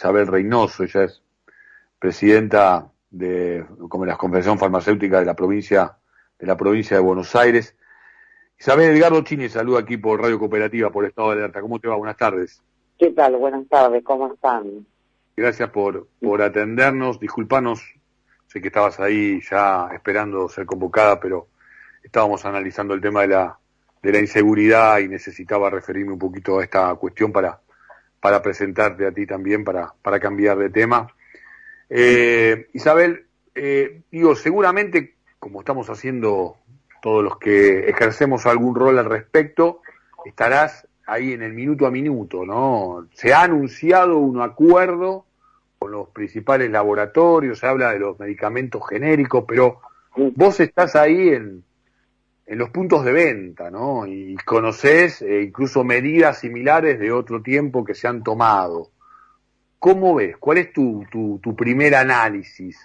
Isabel Reynoso, ella es presidenta de como la Confederación Farmacéutica de la provincia de la provincia de Buenos Aires. Isabel Edgardo Chini, saluda aquí por Radio Cooperativa, por Estado de Alerta. ¿Cómo te va? Buenas tardes. ¿Qué tal? Buenas tardes, ¿cómo están? Gracias por, por atendernos, disculpanos, sé que estabas ahí ya esperando ser convocada, pero estábamos analizando el tema de la, de la inseguridad y necesitaba referirme un poquito a esta cuestión para, para presentarte a ti también, para, para cambiar de tema. Eh, Isabel, eh, digo, seguramente, como estamos haciendo todos los que ejercemos algún rol al respecto, estarás ahí en el minuto a minuto, ¿no? Se ha anunciado un acuerdo con los principales laboratorios, se habla de los medicamentos genéricos, pero vos estás ahí en, en los puntos de venta, ¿no? Y conoces eh, incluso medidas similares de otro tiempo que se han tomado. ¿Cómo ves? ¿Cuál es tu, tu, tu primer análisis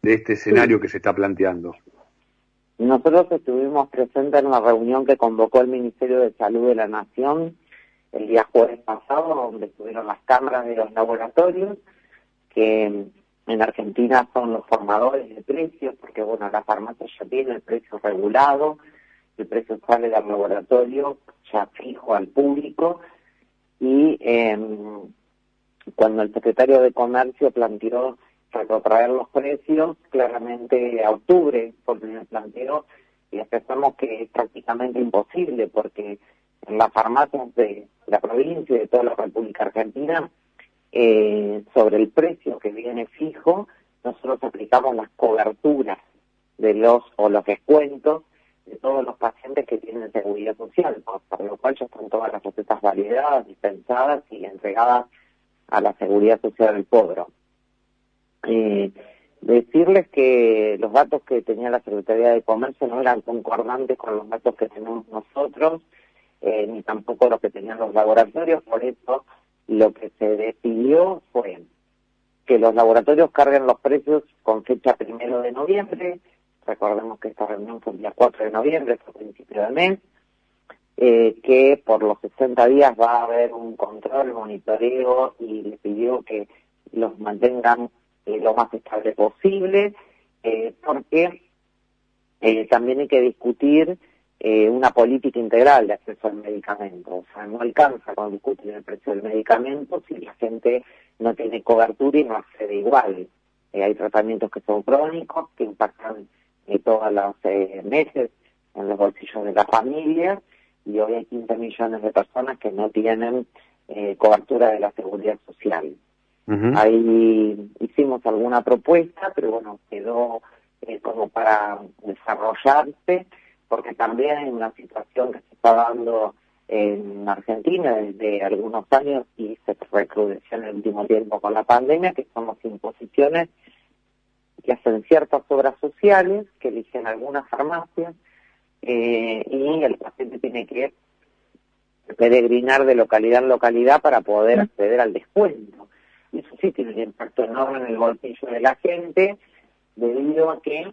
de este escenario que se está planteando? Nosotros estuvimos presentes en una reunión que convocó el Ministerio de Salud de la Nación el día jueves pasado, donde estuvieron las cámaras de los laboratorios, que en Argentina son los formadores de precios, porque bueno, la farmacia ya tiene el precio regulado, el precio sale del laboratorio ya fijo al público, y eh, cuando el secretario de Comercio planteó retrotraer los precios, claramente a octubre, porque el planteó, y aceptamos que es prácticamente imposible, porque en las farmacias de la provincia y de toda la República Argentina, eh, sobre el precio que viene fijo, nosotros aplicamos las coberturas de los o los descuentos de todos los pacientes que tienen seguridad social, por lo cual ya están todas las recetas validadas, dispensadas y entregadas a la seguridad social del pueblo. Eh, decirles que los datos que tenía la Secretaría de Comercio no eran concordantes con los datos que tenemos nosotros, eh, ni tampoco los que tenían los laboratorios, por eso lo que se decidió fue que los laboratorios carguen los precios con fecha primero de noviembre, recordemos que esta reunión fue el día 4 de noviembre, fue principio de mes, eh, que por los 60 días va a haber un control, monitoreo y le pidió que los mantengan eh, lo más estable posible, eh, porque también hay que discutir una política integral de acceso al medicamento. O sea, no alcanza con discutir el precio del medicamento si la gente no tiene cobertura y no accede igual. Hay tratamientos que son crónicos, que impactan eh, todos los eh, meses en los bolsillos de la familia y hoy hay 15 millones de personas que no tienen eh, cobertura de la seguridad social. Ahí hicimos alguna propuesta, pero bueno, quedó eh, como para desarrollarse, porque también hay una situación que se está dando en Argentina desde algunos años y se recrudeció en el último tiempo con la pandemia, que son las imposiciones que hacen ciertas obras sociales, que eligen algunas farmacias, eh, y el paciente tiene que peregrinar de localidad en localidad para poder acceder al descuento. Eso sí tiene un impacto enorme en el bolsillo de la gente, debido a que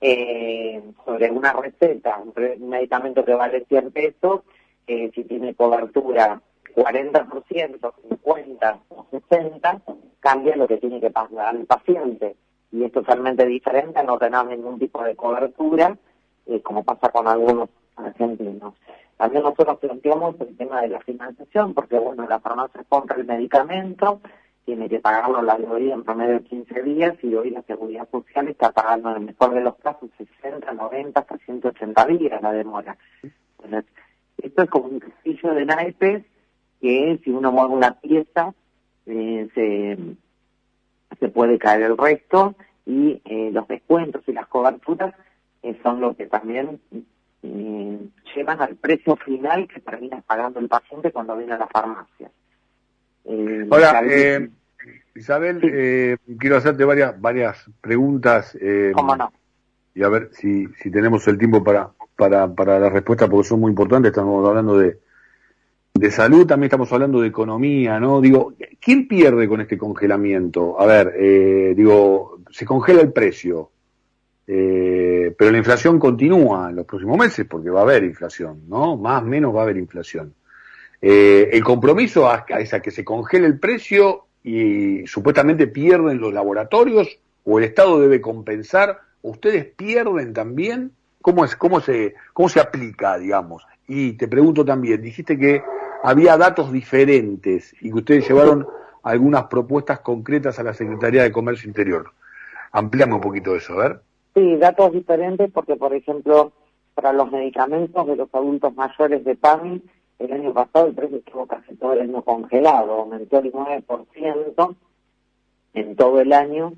eh, sobre una receta, un, re- un medicamento que vale 100 pesos, eh, si tiene cobertura 40%, 50 o 60, cambia lo que tiene que pagar el paciente. Y es totalmente diferente no tener ningún tipo de cobertura, eh, como pasa con algunos argentinos. También nosotros planteamos el tema de la financiación, porque bueno, la farmacia compra el medicamento, tiene que pagarlo la mayoría en promedio de 15 días y hoy la seguridad social está pagando en el mejor de los casos 60, 90, hasta 180 días la demora. Entonces, esto es como un castillo de naipes que si uno mueve una pieza eh, se, se puede caer el resto y eh, los descuentos y las coberturas eh, son lo que también eh, llevan al precio final que termina pagando el paciente cuando viene a la farmacia. Eh, Ahora, tal vez- eh, Isabel, eh, quiero hacerte varias varias preguntas eh, ¿Cómo no? y a ver si, si tenemos el tiempo para, para, para la respuesta porque son muy importantes. Estamos hablando de, de salud, también estamos hablando de economía, ¿no? Digo, ¿quién pierde con este congelamiento? A ver, eh, digo, se congela el precio, eh, pero la inflación continúa en los próximos meses porque va a haber inflación, ¿no? Más o menos va a haber inflación. Eh, el compromiso es a que se congele el precio y supuestamente pierden los laboratorios o el Estado debe compensar, ustedes pierden también, ¿cómo es cómo se cómo se aplica, digamos? Y te pregunto también, dijiste que había datos diferentes y que ustedes llevaron algunas propuestas concretas a la Secretaría de Comercio Interior. Ampliame un poquito eso, a ver. Sí, datos diferentes porque, por ejemplo, para los medicamentos de los adultos mayores de PAMI, el año pasado el precio estuvo casi todo el año congelado, aumentó el 9% en todo el año,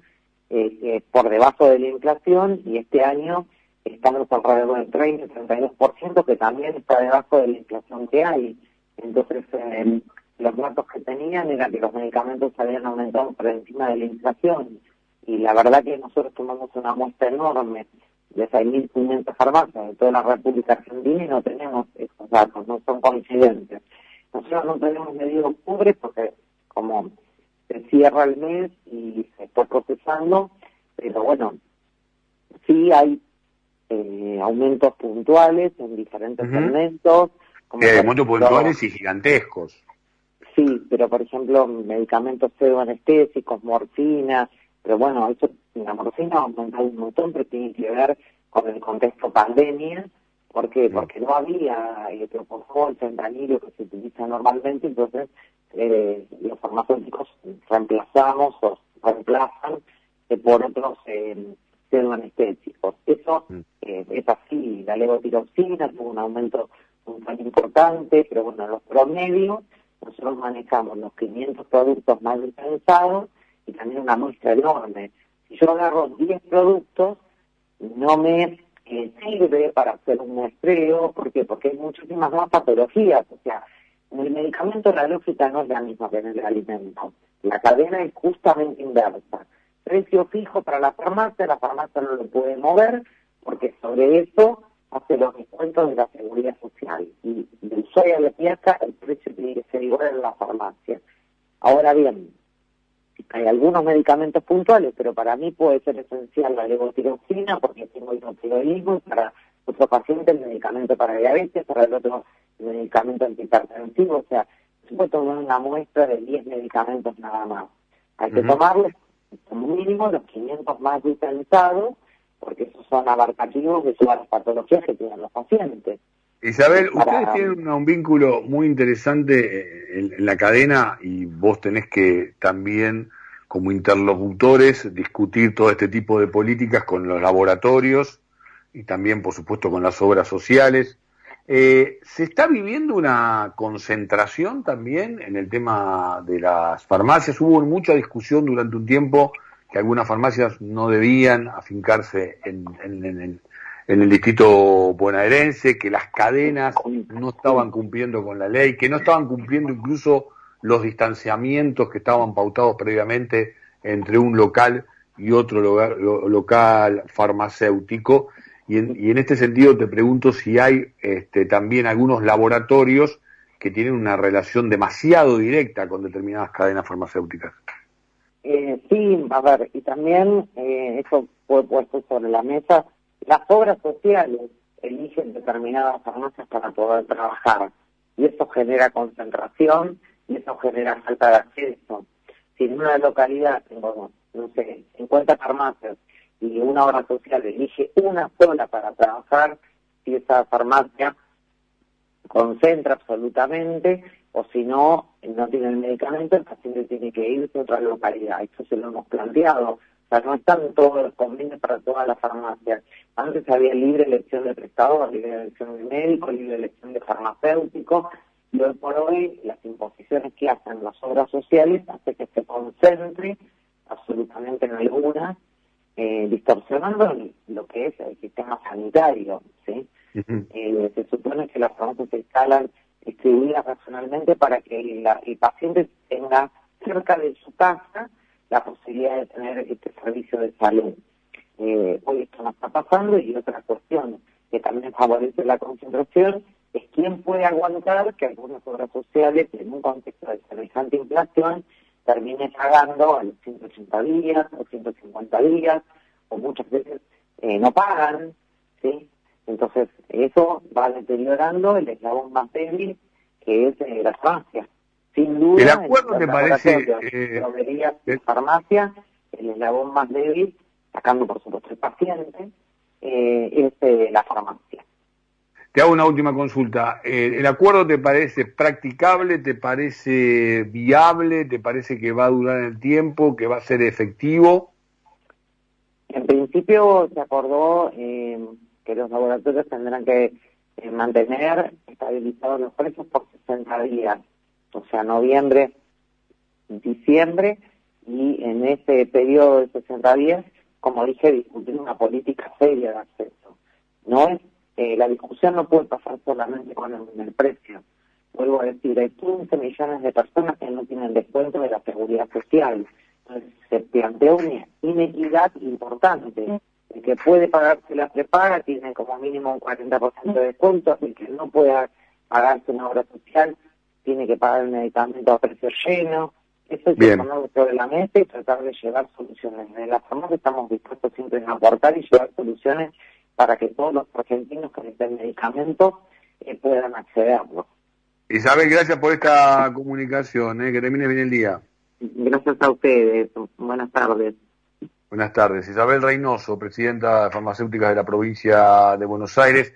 eh, por debajo de la inflación, y este año estamos alrededor del 30-32%, que también está debajo de la inflación que hay. Entonces, eh, los datos que tenían era que los medicamentos habían aumentado por encima de la inflación. Y la verdad que nosotros tomamos una muestra enorme de 6.500 farmacias de toda la República Argentina y no tenemos esos datos, no son coincidentes. Nosotros no tenemos medido octubre porque como se cierra el mes y se está procesando, pero bueno, sí hay eh, aumentos puntuales en diferentes momentos. Eh, aumentos puntuales y gigantescos. Sí, pero por ejemplo, medicamentos pseudoanestésicos, morfina, pero bueno, eso, la morfina ha aumentado un montón, pero tiene que ver con el contexto pandemia. ¿Por qué? Mm. Porque no había el propofol, fentanilo que se utiliza normalmente, entonces eh, los farmacéuticos reemplazamos o reemplazan por otros eh, pseudoanestésicos. Eso mm. eh, es así, la levotiroxina tuvo un aumento un tan importante, pero bueno, los promedios nosotros manejamos los 500 productos más dispensados y también una muestra enorme. Si yo agarro 10 productos, no me eh, sirve para hacer un muestreo, ¿por qué? Porque hay muchísimas más patologías, o sea, en el medicamento la lógica no es la misma que en el alimento. La cadena es justamente inversa. Precio fijo para la farmacia, la farmacia no lo puede mover, porque sobre eso hace los descuentos de la seguridad social. Y de usuario a la el precio tiene que ser igual en la farmacia. Ahora bien, hay algunos medicamentos puntuales, pero para mí puede ser esencial la levotiroxina porque tengo hipotiroidismo, para otro paciente el medicamento para diabetes, para el otro el medicamento antihipertensivo, o sea, se puede tomar una muestra de 10 medicamentos nada más. Hay que tomarles como mínimo los 500 más utilizados porque esos son abarcativos de todas las patologías que tienen los pacientes. Isabel, ustedes tienen un vínculo muy interesante eh, en, la cadena y vos tenés que también, como interlocutores, discutir todo este tipo de políticas con los laboratorios y también, por supuesto, con las obras sociales. Eh, ¿Se está viviendo una concentración también en el tema de las farmacias? Hubo mucha discusión durante un tiempo que algunas farmacias no debían afincarse en, el distrito bonaerense, que las cadenas no estaban cumpliendo con la ley, que no estaban cumpliendo incluso los distanciamientos que estaban pautados previamente entre un local y otro local farmacéutico. Y en, este sentido te pregunto si hay este, también algunos laboratorios que tienen una relación demasiado directa con determinadas cadenas farmacéuticas. Eh, sí, a ver, y también eh, eso fue puesto sobre la mesa, las obras sociales eligen determinadas farmacias para poder trabajar y eso genera concentración y eso genera falta de acceso. Si en una localidad tengo, no sé, 50 farmacias y una obra social elige una sola para trabajar, si esa farmacia concentra absolutamente, o si no, no tiene el medicamento, el paciente tiene que irse a otra localidad. Esto se lo hemos planteado. O sea, no están todos los convenios para todas las farmacias. Antes había libre elección de prestador, libre elección de médico, libre elección de farmacéutico. Y hoy por hoy, las imposiciones que hacen las obras sociales hace que se concentre absolutamente en algunas, eh, distorsionando lo que es el sistema sanitario. ¿sí? Eh, se supone que las farmacias se instalan distribuidas racionalmente para que el paciente tenga cerca de su casa la posibilidad de tener este servicio de salud. Eh, hoy esto no está pasando y otra cuestión que también favorece la concentración es quién puede aguantar que algunas obras sociales en un contexto de semejante inflación termine pagando a los 180 días o 150 días o muchas veces eh, no pagan, ¿sí? Entonces, eso va deteriorando el eslabón más débil, que es eh, la farmacia. Sin duda, ¿El acuerdo te parece... Eh, farmacia, el eslabón más débil, sacando por supuesto el paciente, eh, es eh, la farmacia. Te hago una última consulta. Eh, ¿El acuerdo te parece practicable, te parece viable, te parece que va a durar el tiempo, que va a ser efectivo? En principio se acordó que los laboratorios tendrán que mantener estabilizados los precios por 60 días, o sea, noviembre, diciembre, y en ese periodo de 60 días, como dije, discutir una política seria de acceso. No es eh, la discusión no puede pasar solamente con el, precio. Vuelvo a decir, hay 15 millones de personas que no tienen descuento de la seguridad social. Entonces, se plantea una inequidad importante. El que puede pagarse la prepaga tiene como mínimo un 40% de descuento, el que no puede pagarse una obra social tiene que pagar el medicamento a precio lleno. Eso es ponerlo sobre la mesa y tratar de llevar soluciones. En la forma que estamos dispuestos siempre a aportar y llevar soluciones para que todos los argentinos que necesiten medicamentos eh, puedan accederlo. Isabel, gracias por esta comunicación, eh, que termine bien el día. Gracias a ustedes, buenas tardes. Buenas tardes. Isabel Reynoso, presidenta de farmacéuticas de la provincia de Buenos Aires.